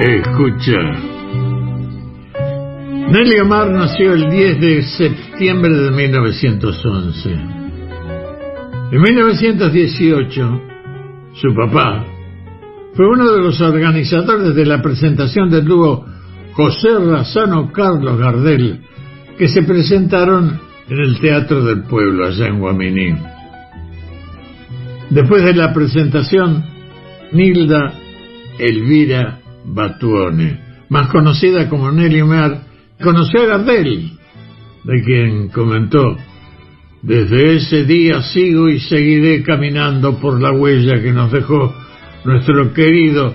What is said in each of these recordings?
Escucha. Nelly Omar nació el 10 de septiembre de 1911. En 1918, su papá fue uno de los organizadores de la presentación del dúo José Razano Carlos Gardel, que se presentaron en el Teatro del Pueblo, allá en Guaminí. Después de la presentación, Nilda Elvira Batuone, más conocida como Nelly Omar, conoció a Gardel, de quien comentó, desde ese día sigo y seguiré caminando por la huella que nos dejó nuestro querido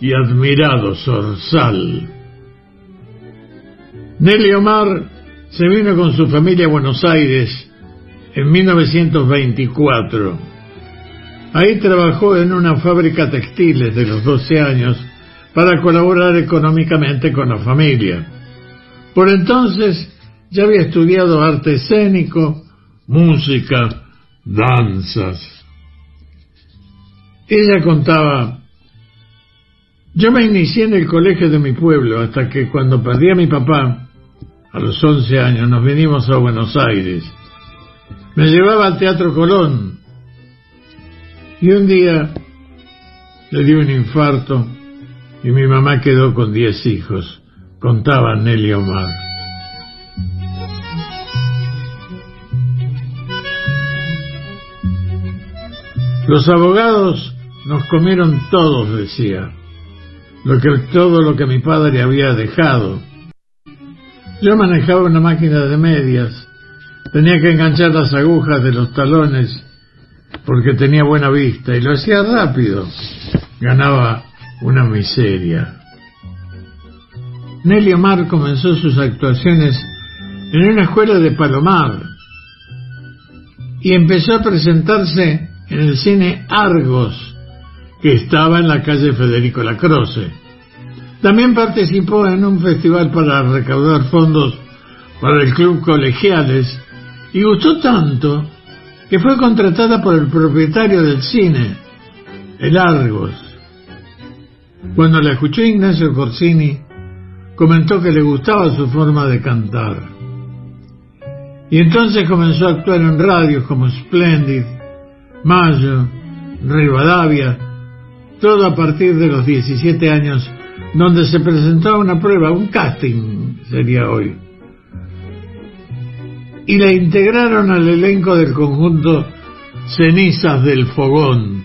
y admirado Zorzal. Nelly Omar se vino con su familia a Buenos Aires en 1924. Ahí trabajó en una fábrica textil desde los 12 años para colaborar económicamente con la familia. Por entonces ya había estudiado arte escénico, música, danzas. Ella contaba, yo me inicié en el colegio de mi pueblo hasta que cuando perdí a mi papá, a los 11 años, nos vinimos a Buenos Aires. Me llevaba al Teatro Colón y un día le dio un infarto y mi mamá quedó con 10 hijos, contaba Nelly Omar. Los abogados nos comieron todos, decía, lo que, todo lo que mi padre había dejado. Yo manejaba una máquina de medias, tenía que enganchar las agujas de los talones porque tenía buena vista y lo hacía rápido. Ganaba una miseria. Nelly Omar comenzó sus actuaciones en una escuela de Palomar y empezó a presentarse en el cine Argos, que estaba en la calle Federico Lacroce. También participó en un festival para recaudar fondos para el Club Colegiales y gustó tanto que fue contratada por el propietario del cine, el Argos. Cuando la escuchó Ignacio Corsini, comentó que le gustaba su forma de cantar. Y entonces comenzó a actuar en radios como Splendid, Mayo, Rivadavia, todo a partir de los 17 años, donde se presentaba una prueba, un casting sería hoy. Y la integraron al elenco del conjunto Cenizas del Fogón,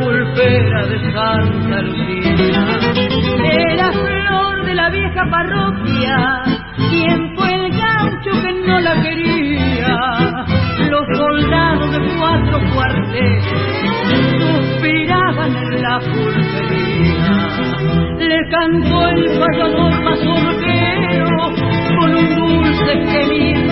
pulpera de Santa Lucía. Era flor de la vieja parroquia, quien fue el gaucho que no la quería. Los soldados de cuatro cuarteles suspiraban en la pulpería. Le cantó el payador mazorquero con un dulce gemido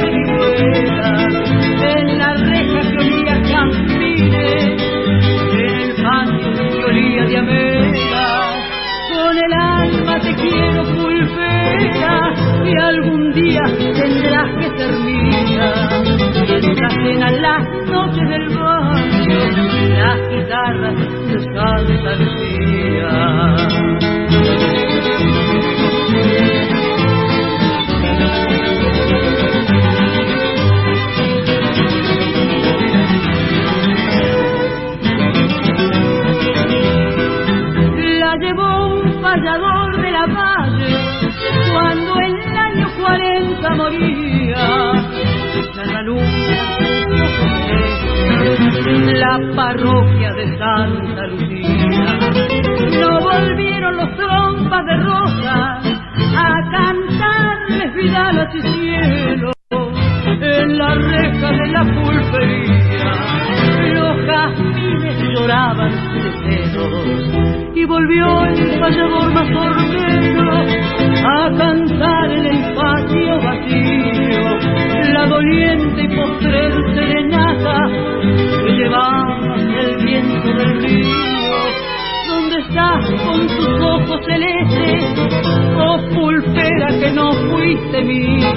Oh pulpera que no fuiste mía,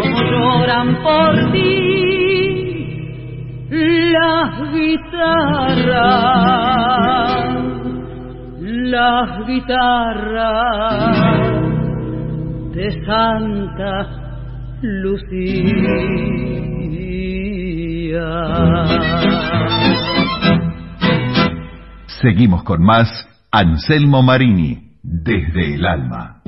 como lloran por ti las guitarras, las guitarras de Santa Lucía. Seguimos con más Anselmo Marini, desde el alma.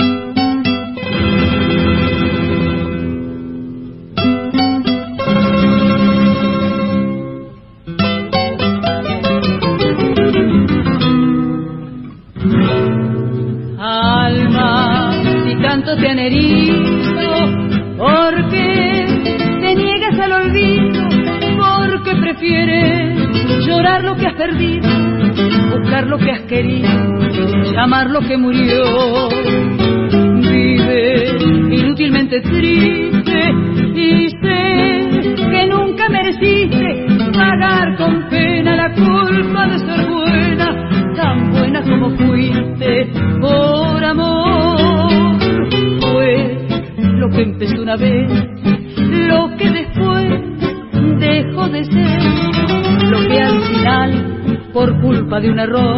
Alma, si tanto te han herido, ¿por qué te niegas al olvido? ¿Por qué prefieres llorar lo que has perdido? Buscar lo que has querido, llamar lo que murió. Vive inútilmente triste y sé que nunca mereciste pagar con pena la culpa de ser buena, tan buena como fuiste por amor. Fue lo que empezó una vez, de un error,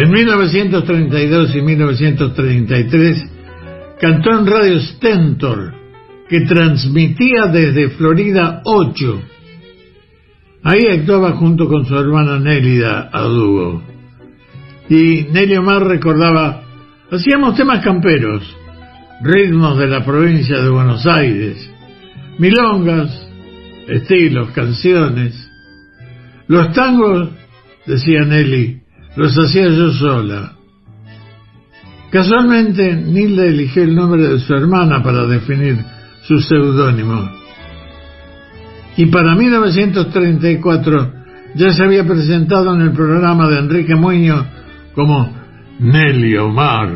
En 1932 y 1933 cantó en Radio Stentor, que transmitía desde Florida 8 Ahí actuaba junto con su hermana Nélida a dúo. Y Nelly Omar recordaba, hacíamos temas camperos, ritmos de la provincia de Buenos Aires, milongas, estilos, canciones. Los tangos, decía Nelly, los hacía yo sola. Casualmente, Nilda eligió el nombre de su hermana para definir su seudónimo y para 1934 ya se había presentado en el programa de Enrique Muñoz como Nelly Omar.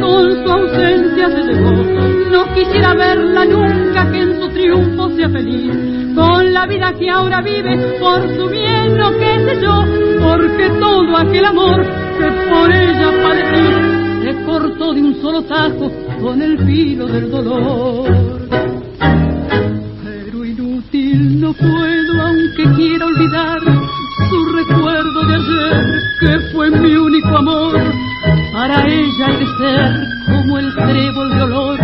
Con su ausencia se llevó, no quisiera verla nunca que en su triunfo sea feliz, con la vida que ahora vive por su bien, no que sé yo, porque todo aquel amor que por ella padecí, se cortó de un solo tajo con el filo del dolor. Pero inútil no puedo, aunque quiera olvidar su recuerdo de ayer, que fue mi único amor para ella hay de ser como el trébol de olor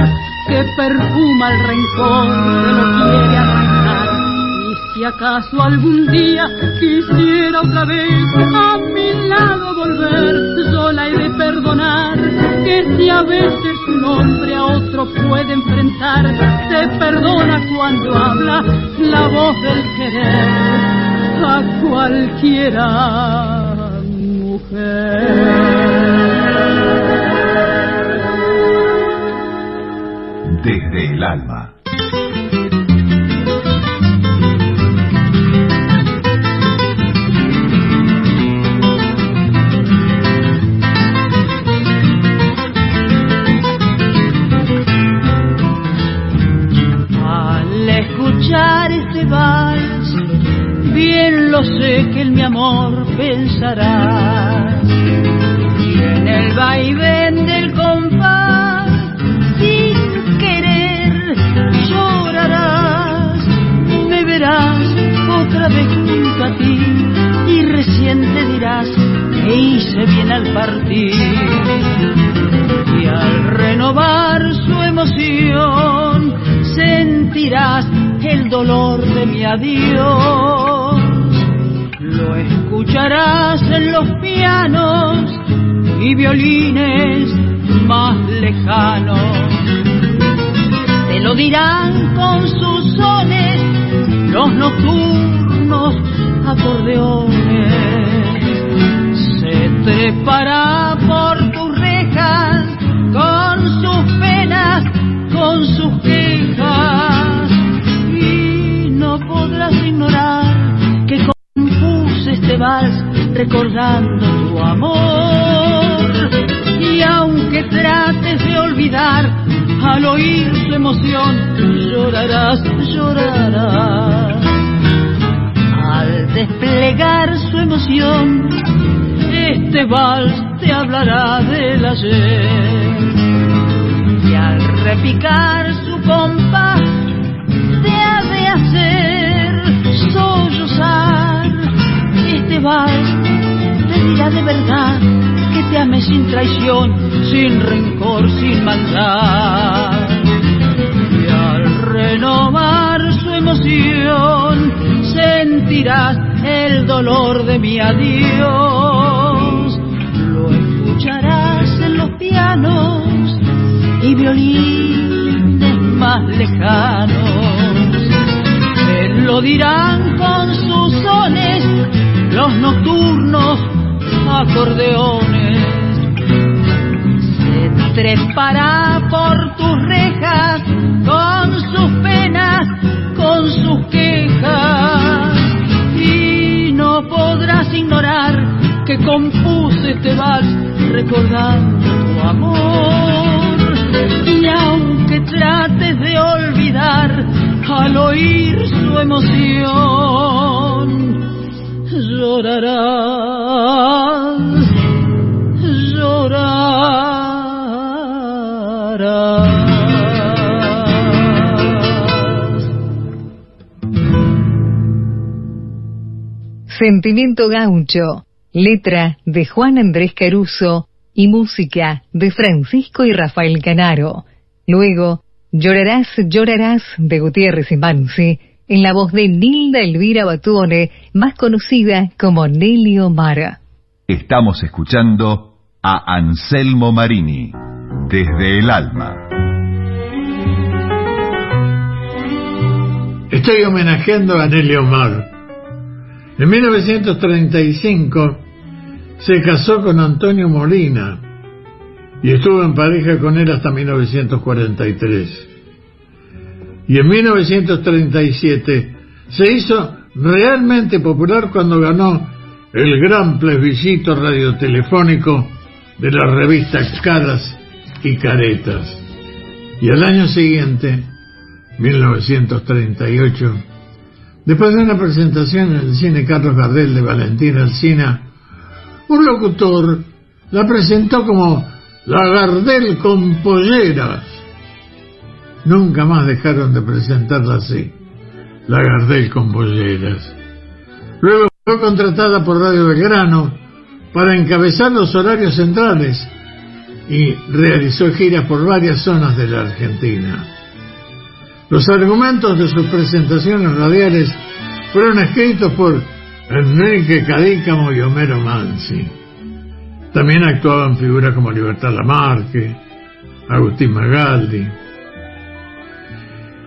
que perfuma el rencor que lo quiere arrancar. Y si acaso algún día quisiera otra vez a mi lado volver, yo la he de perdonar. Que si a veces un hombre a otro puede enfrentar, se perdona cuando habla la voz del querer a cualquiera mujer. Desde el alma. Al escuchar este vals, bien lo sé que en mi amor pensarás. Y en el vaivén que hice bien al partir. Y al renovar su emoción, sentirás el dolor de mi adiós. Lo escucharás en los pianos y violines más lejanos. Te lo dirán con sus sones los nocturnos acordeones. Se trepará por tus rejas con sus penas, con sus quejas. Y no podrás ignorar que compuse este vals recordando tu amor. Y aunque trates de olvidar al oír su emoción llorarás, llorarás. Al desplegar su emoción este vals te hablará del ayer y al repicar su compás te ha de hacer sollozar. Este vals te dirá de verdad que te ame sin traición, sin rencor, sin maldad. Y al renovar su emoción sentirás el dolor de mi adiós. Violines más lejanos. Te lo dirán con sus sones los nocturnos acordeones. Se trepará por tus rejas con sus penas, con sus quejas. Y no podrás ignorar que compuse este vals recordando tu amor. Aunque trates de olvidar al oír su emoción, llorarás, llorarás. Sentimiento Gaucho, letra de Juan Andrés Caruso y música de Francisco y Rafael Canaro. Luego, Llorarás, llorarás de Gutiérrez y Mansi, en la voz de Nilda Elvira Batuone, más conocida como Nelly Omar. Estamos escuchando a Anselmo Marini, desde el alma. Estoy homenajeando a Nelly Omar. En 1935 se casó con Antonio Molina y estuvo en pareja con él hasta 1943. Y en 1937 se hizo realmente popular cuando ganó el gran plebiscito radiotelefónico de la revista Caras y Caretas. Y al año siguiente, 1938, después de una presentación en el cine Carlos Gardel de Valentina Alcina, un locutor la presentó como la Gardel con polleras. Nunca más dejaron de presentarla así, la Gardel con polleras. Luego fue contratada por Radio Belgrano para encabezar los horarios centrales y realizó giras por varias zonas de la Argentina. Los argumentos de sus presentaciones radiales fueron escritos por Enrique Cadícamo y Homero Mansi. También actuaban figuras como Libertad Lamarque, Agustín Magaldi.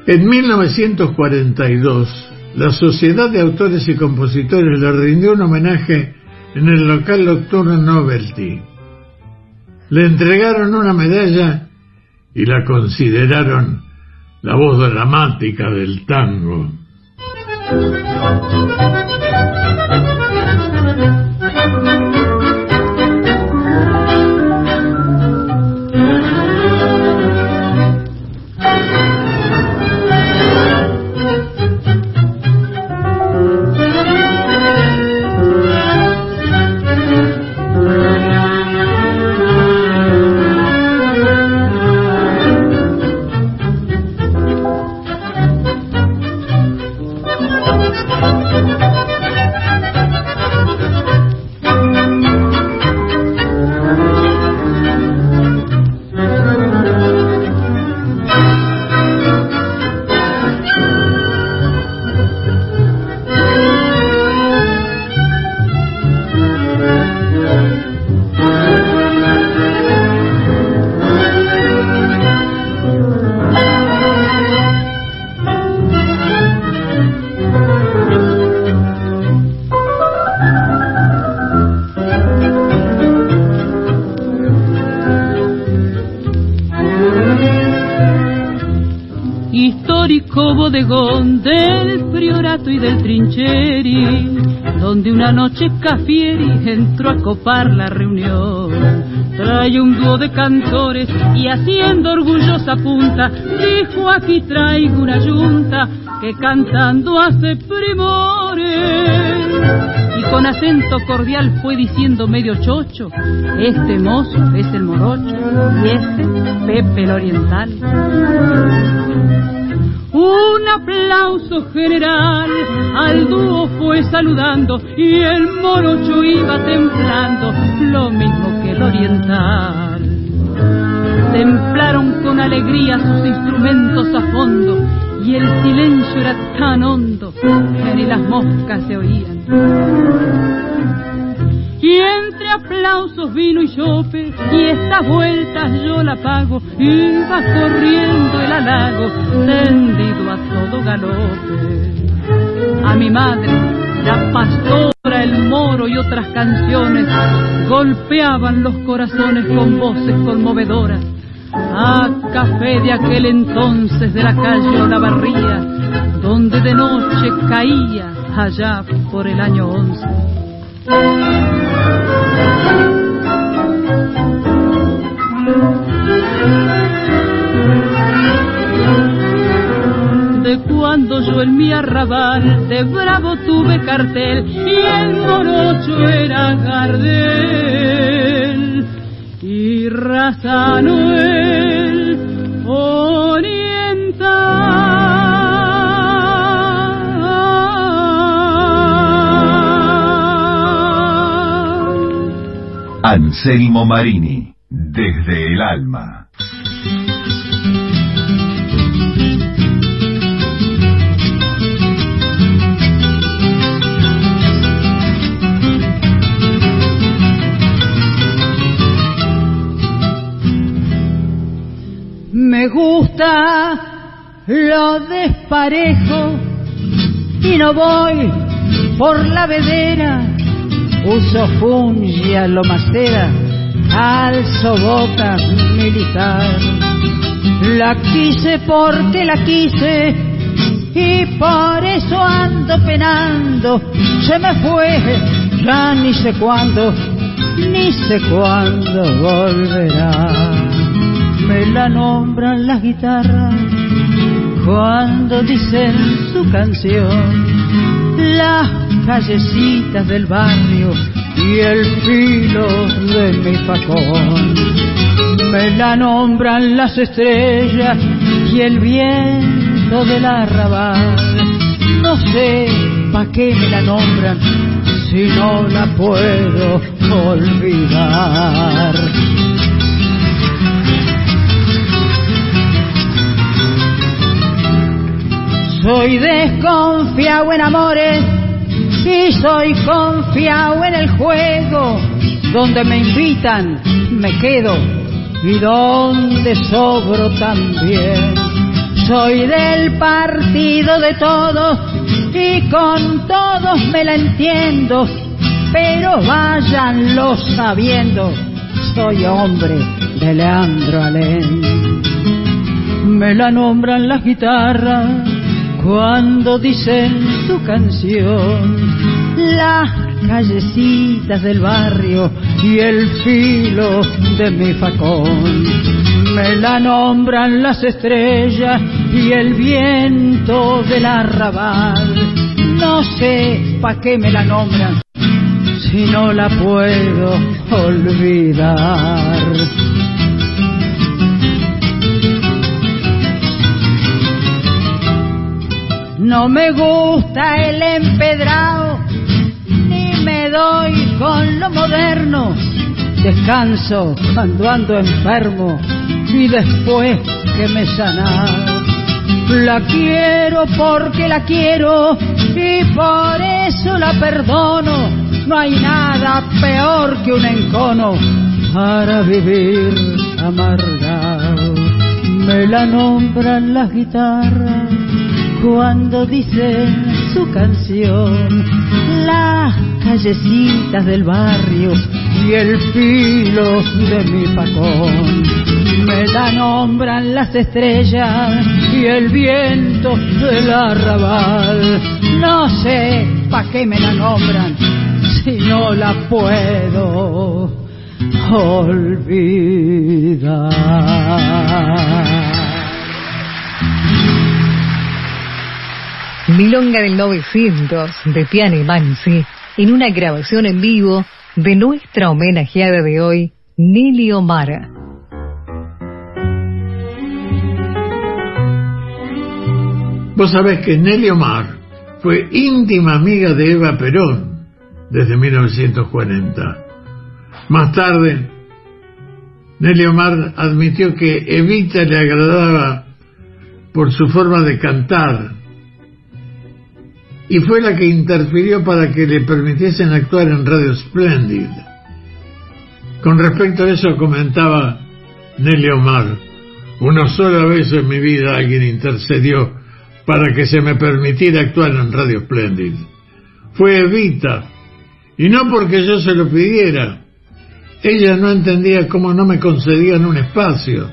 En 1942, la Sociedad de Autores y Compositores le rindió un homenaje en el local nocturno Novelty. Le entregaron una medalla y la consideraron la voz dramática del tango. Cafieri entró a copar la reunión. Trae un dúo de cantores y haciendo orgullosa punta, dijo aquí traigo una yunta que cantando hace primores. Y con acento cordial fue diciendo medio chocho, este mozo es el morocho y este Pepe el oriental. Un aplauso general al dúo fue saludando y el morocho iba templando lo mismo que el oriental. Templaron con alegría sus instrumentos a fondo y el silencio era tan hondo que ni las moscas se oían. Y aplausos vino y chope, y estas vueltas yo la pago, iba corriendo el halago, tendido a todo galope. A mi madre, la pastora, el moro y otras canciones golpeaban los corazones con voces conmovedoras. A café de aquel entonces de la calle la barría, donde de noche caía allá por el año once. De cuando yo en mi arrabal de bravo tuve cartel y el morocho era Gardel. Y raza Anselmo Marini, desde el alma. Me gusta lo desparejo y no voy por la vedera. Uso fungia, lo macera, alzo bota militar. La quise porque la quise y por eso ando penando. Se me fue, ya ni sé cuándo, ni sé cuándo volverá me la nombran las guitarras cuando dicen su canción, las callecitas del barrio y el filo de mi facón. Me la nombran las estrellas y el viento del arrabal. No sé pa' qué me la nombran si no la puedo olvidar. Soy desconfiado en amores y soy confiado en el juego. Donde me invitan, me quedo y donde sobro también. Soy del partido de todos y con todos me la entiendo, pero váyanlo sabiendo, soy hombre de Leandro Alén. Me la nombran las guitarras cuando dicen tu canción, las callecitas del barrio y el filo de mi facón. Me la nombran las estrellas y el viento del arrabal. No sé pa' qué me la nombran si no la puedo olvidar. No me gusta el empedrado, ni me doy con lo moderno. Descanso cuando ando enfermo y después que me sanado. La quiero porque la quiero y por eso la perdono. No hay nada peor que un encono para vivir amargado. Me la nombran las guitarras cuando dice su canción, las callecitas del barrio y el filo de mi pacón. Me la nombran las estrellas y el viento del arrabal. No sé pa' qué me la nombran si no la puedo olvidar. Milonga del 900 de Piane Mansi en una grabación en vivo de nuestra homenajeada de hoy, Nili Omara. Vos sabés que Nelly Omar fue íntima amiga de Eva Perón desde 1940. Más tarde, Nelly Omar admitió que Evita le agradaba por su forma de cantar y fue la que interfirió para que le permitiesen actuar en Radio Splendid. Con respecto a eso comentaba Nelly Omar, una sola vez en mi vida alguien intercedió para que se me permitiera actuar en Radio Splendid. Fue Evita, y no porque yo se lo pidiera. Ella no entendía cómo no me concedían un espacio.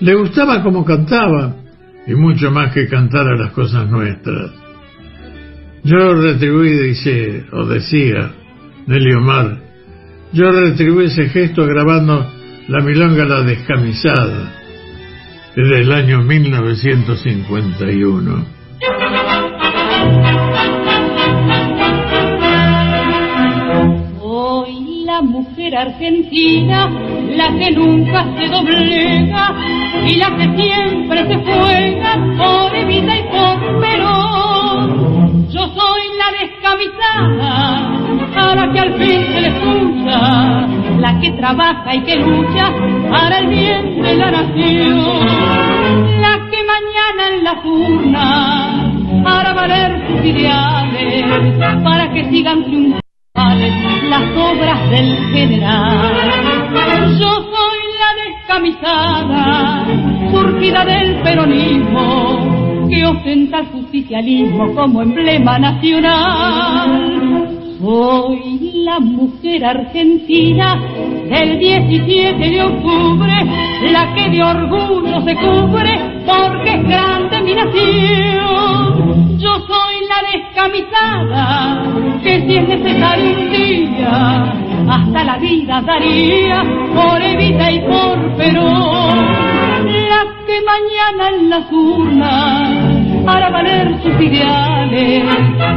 Le gustaba cómo cantaba, y mucho más que cantar a las cosas nuestras. Yo retribuí, dice, o decía Nelly Omar, yo retribuí ese gesto grabando La Milonga la Descamisada, desde el año 1951. Hoy la mujer argentina, la que nunca se doblega y la que siempre se juega por Evita y por soy la descamisada, a la que al fin se le escucha la que trabaja y que lucha para el bien de la nación, la que mañana en la urna hará valer sus ideales para que sigan triunfales las obras del general. Yo soy la descamisada, surgida del peronismo, que ostenta el justicialismo como emblema nacional. Soy la mujer argentina del 17 de octubre, la que de orgullo se cubre porque es grande mi nación. Yo soy la descamisada que si es necesario un día hasta la vida daría por Evita y por Perón. Que mañana en las urnas para valer sus ideales,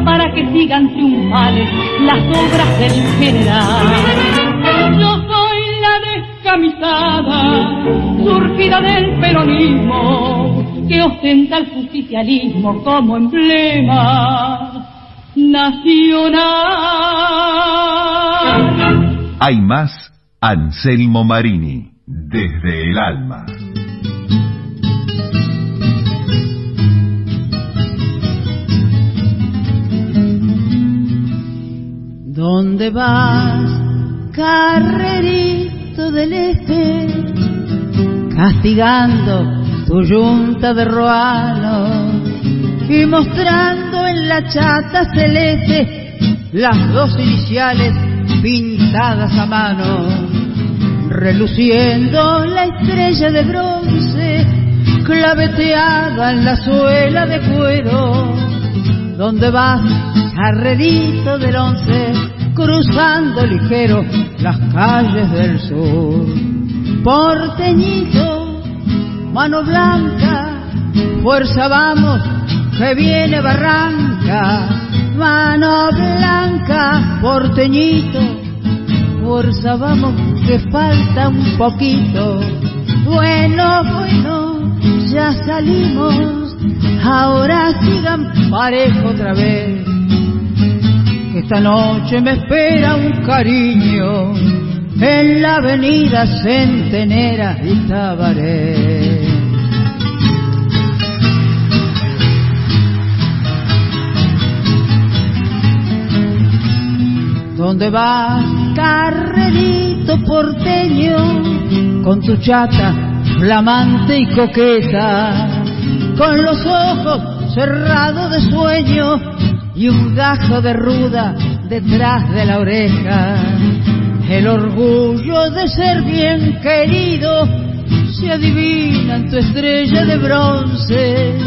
para que sigan triunfales las obras del general. Yo soy la descamisada, surgida del peronismo, que ostenta el justicialismo como emblema nacional. Hay más Anselmo Marini, desde el alma. ¿Dónde vas, carrerito del este? Castigando tu yunta de ruanos y mostrando en la chata celeste las dos iniciales pintadas a mano, reluciendo la estrella de bronce claveteada en la suela de cuero. ¿Dónde vas, carrerito del once? cruzando ligero las calles del sur. Porteñito, mano blanca, fuerza vamos, que viene barranca. Mano blanca, porteñito, fuerza vamos, que falta un poquito. Bueno, bueno, ya salimos, ahora sigan parejo otra vez esta noche me espera un cariño en la avenida Centenera y Tabaré. ¿Dónde vas, carrerito porteño, con tu chata flamante y coqueta, con los ojos cerrados de sueño y un gajo de ruda detrás de la oreja. El orgullo de ser bien querido se adivina en tu estrella de bronce.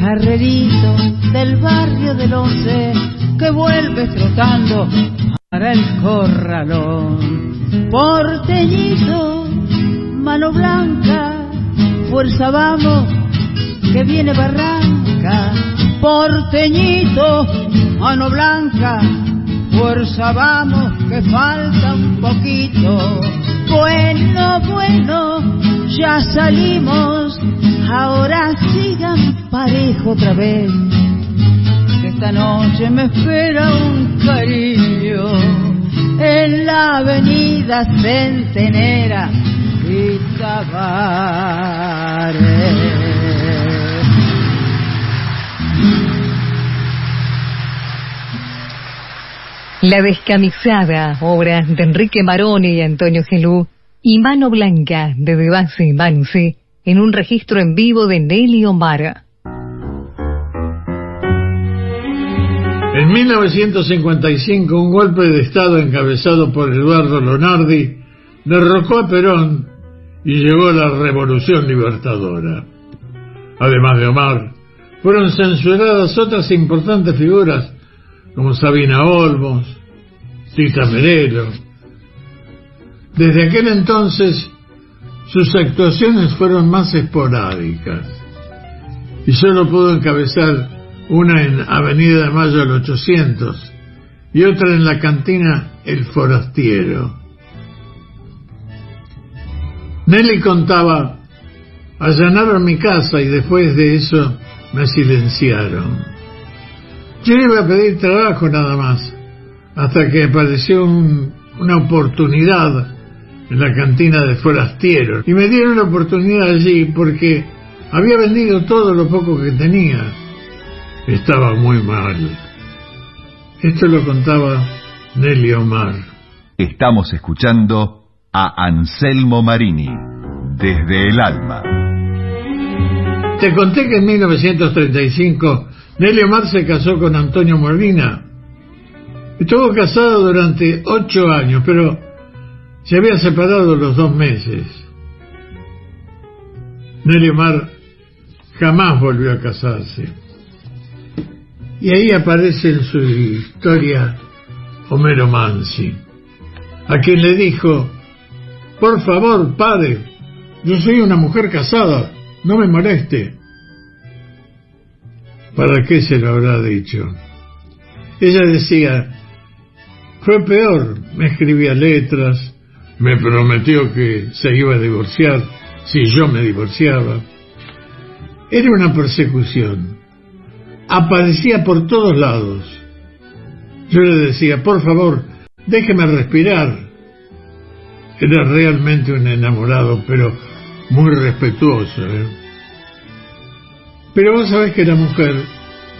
Carrerito del barrio del once que vuelves trotando para el corralón. Porteñito, mano blanca, fuerza vamos, que viene barranca porteñito, mano blanca, fuerza vamos, que falta un poquito. Bueno, bueno, ya salimos, ahora sigan parejo otra vez. esta noche me espera un cariño en la avenida Centenera y La descamisada, obra de Enrique Maroni y Antonio Gelú, y Mano Blanca de Debase y en un registro en vivo de Nelly Omar. En 1955, un golpe de Estado encabezado por Eduardo Lonardi derrocó a Perón y llegó a la Revolución Libertadora. Además de Omar, fueron censuradas otras importantes figuras como Sabina Olmos, Tita Merelo. Desde aquel entonces sus actuaciones fueron más esporádicas y solo pudo encabezar una en Avenida de Mayo al 800 y otra en la cantina El Forastiero. Nelly contaba, allanaron mi casa y después de eso me silenciaron. Yo iba a pedir trabajo nada más, hasta que apareció una oportunidad en la cantina de Forastiero y me dieron la oportunidad allí porque había vendido todo lo poco que tenía. Estaba muy mal. Esto lo contaba Nelly Omar. Estamos escuchando a Anselmo Marini, desde el alma. Te conté que en 1935 Nelly Omar se casó con Antonio Molina. Estuvo casado durante ocho años, pero se había separado los dos meses. Nelly Omar jamás volvió a casarse. Y ahí aparece en su historia Homero Mansi, a quien le dijo, por favor, padre, yo soy una mujer casada, no me moleste. ¿Para qué se lo habrá dicho? Ella decía, fue peor, me escribía letras, me prometió que se iba a divorciar si yo me divorciaba. Era una persecución. Aparecía por todos lados. Yo le decía, por favor, déjeme respirar. Era realmente un enamorado, pero muy respetuoso. ¿eh? Pero vos sabés que la mujer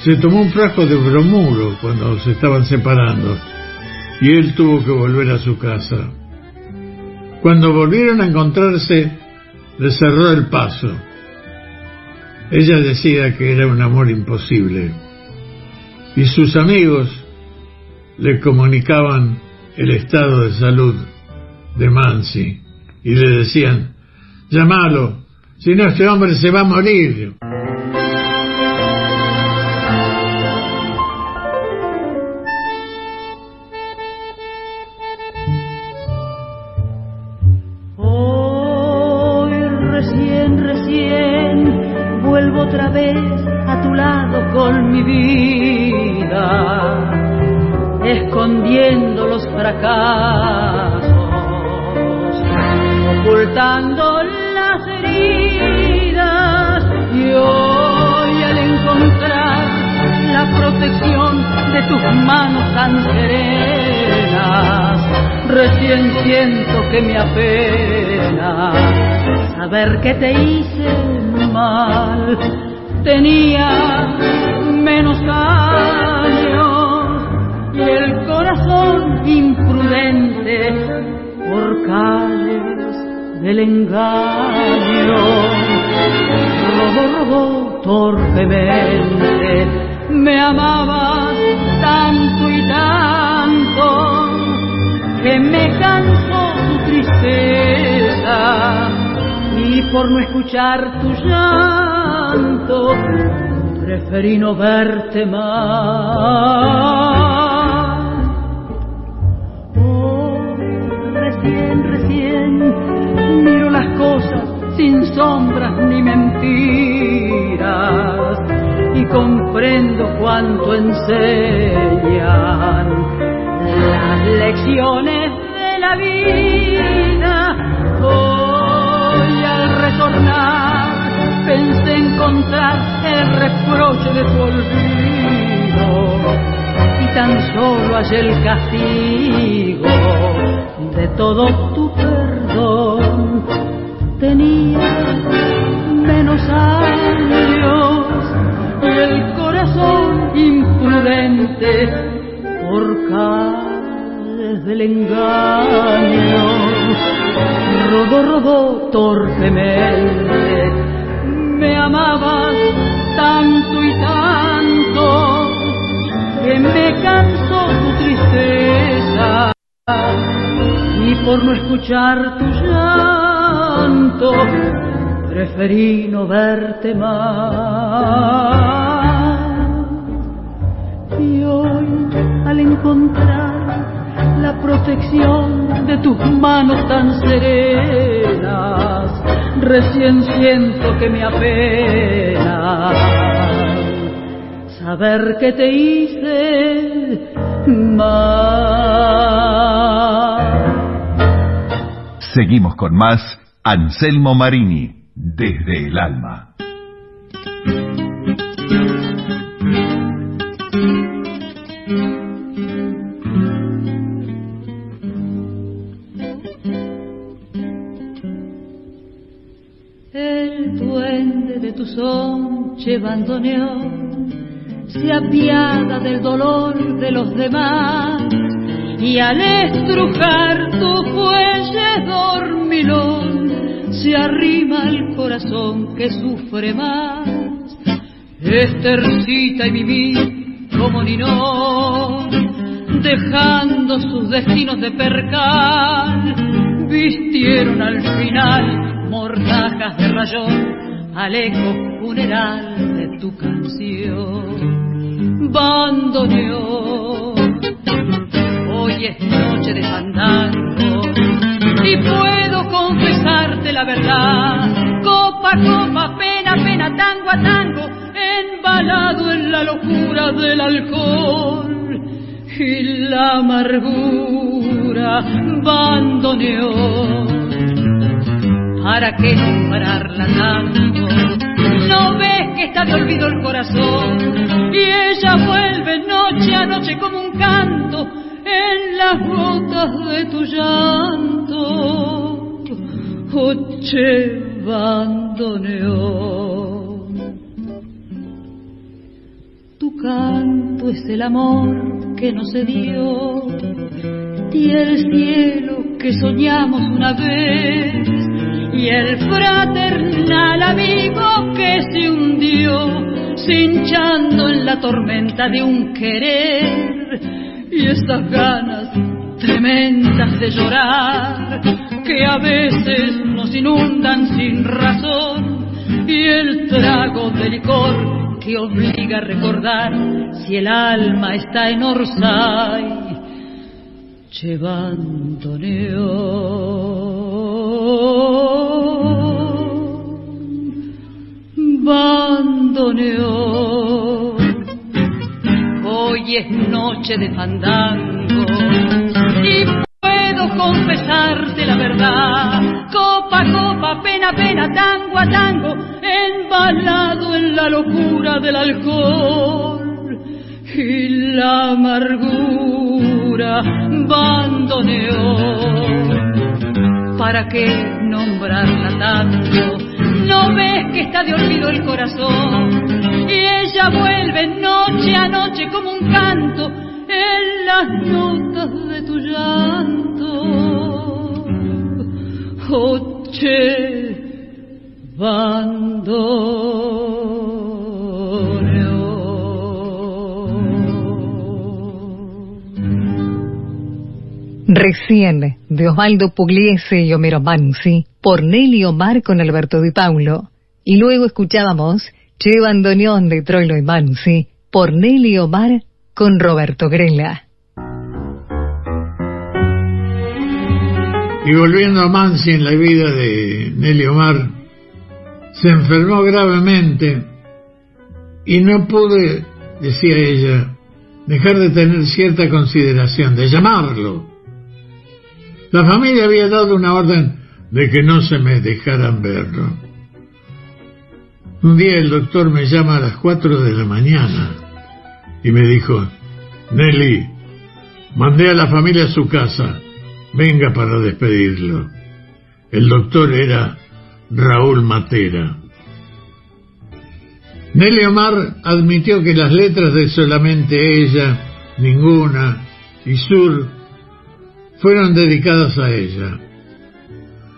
se tomó un frasco de bromuro cuando se estaban separando y él tuvo que volver a su casa. Cuando volvieron a encontrarse, le cerró el paso. Ella decía que era un amor imposible. Y sus amigos le comunicaban el estado de salud de Mansi y le decían, llámalo, si no este hombre se va a morir. Tan serenas, recién siento que me apena saber que te hice mal. Tenía menos años y el corazón imprudente por calles del engaño. Robó, robó torpemente, me amabas tanto y tanto que me cansó tu tristeza y por no escuchar tu llanto preferí no verte más. Oh, recién, recién miro las cosas sin sombras ni mentiras comprendo cuánto enseñan las lecciones de la vida. Hoy al retornar pensé encontrar el reproche de tu olvido y tan solo hallé el castigo de todo tu perdón. Tenía menos el corazón imprudente por calles del engaño. Rodó, rodó torpemente, me amabas tanto y tanto que me cansó tu tristeza y por no escuchar tu llanto preferí no verte más. Y hoy al encontrar la protección de tus manos tan serenas, recién siento que me apena saber que te hice mal. Seguimos con más Anselmo Marini, desde el alma. El duende de tu sonche bandoneón se apiada del dolor de los demás y al estrujar tu fuelle dormilón se arrima el corazón que sufre más. Estercita y vivir como no dejando sus destinos de percal, vistieron al final mortajas de rayón al eco funeral de tu canción. Bandoneón, hoy es noche de fandango y confesarte verdad. Copa, copa, pena, pena, tango a tango, embalado en la locura del alcohol y la amargura bandoneó. ¿Para qué nombrarla tanto? No ves que está de olvido el corazón y ella vuelve noche a noche como un canto en las gotas de tu llanto. Oche bandoneó. Tu canto es el amor que no se dio y el cielo que soñamos una vez y el fraternal amigo que se hundió cinchando en la tormenta de un querer y esas ganas tremendas de llorar que a veces nos inundan sin razón y el trago de licor que obliga a recordar si el alma está en Orsay, llevando bandoneón. Hoy es noche de fandango puedo confesarte la verdad. Copa, copa, pena, pena, tango a tango, embalado en la locura del alcohol y la amargura bandoneó. ¿Para qué nombrarla tanto? ¿No ves que está de olvido el corazón? Y ella vuelve noche a noche como un canto en las notas de tu llanto. Oche Recién, de Osvaldo Pugliese y Homero Mansi, por Nelly Omar con Alberto Di Paulo. Y luego escuchábamos Che Bandoneón de Troilo y Mansi, por Nelly Omar con Roberto Grela. Y volviendo a Mansi en la vida de Nelly Omar, se enfermó gravemente y no pude, decía ella, dejar de tener cierta consideración, de llamarlo. La familia había dado una orden de que no se me dejaran verlo. Un día el doctor me llama a las cuatro de la mañana y me dijo, Nelly, mandé a la familia a su casa, venga para despedirlo. El doctor era Raúl Matera. Nelly Omar admitió que las letras de solamente ella, ninguna y Sur fueron dedicadas a ella.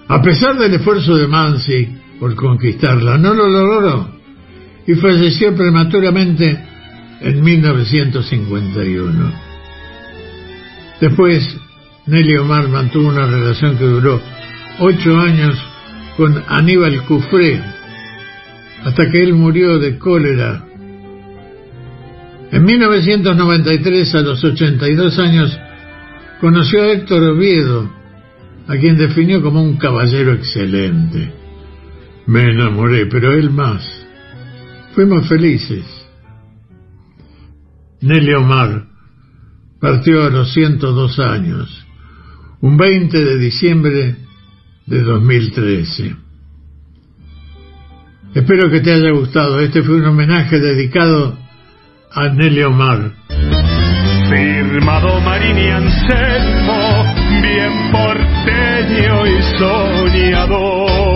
A pesar del esfuerzo de Mansi por conquistarla, no lo logró y falleció prematuramente en 1951. Después, Nelly Omar mantuvo una relación que duró ocho años con Aníbal Cufré, hasta que él murió de cólera. En 1993, a los 82 años, conoció a Héctor Oviedo, a quien definió como un caballero excelente. Me enamoré, pero él más. Fuimos felices. Nelly Omar partió a los 102 años, un 20 de diciembre de 2013. Espero que te haya gustado. Este fue un homenaje dedicado a Nelly Omar. Firmado Marini Anselmo, bien porteño y soñador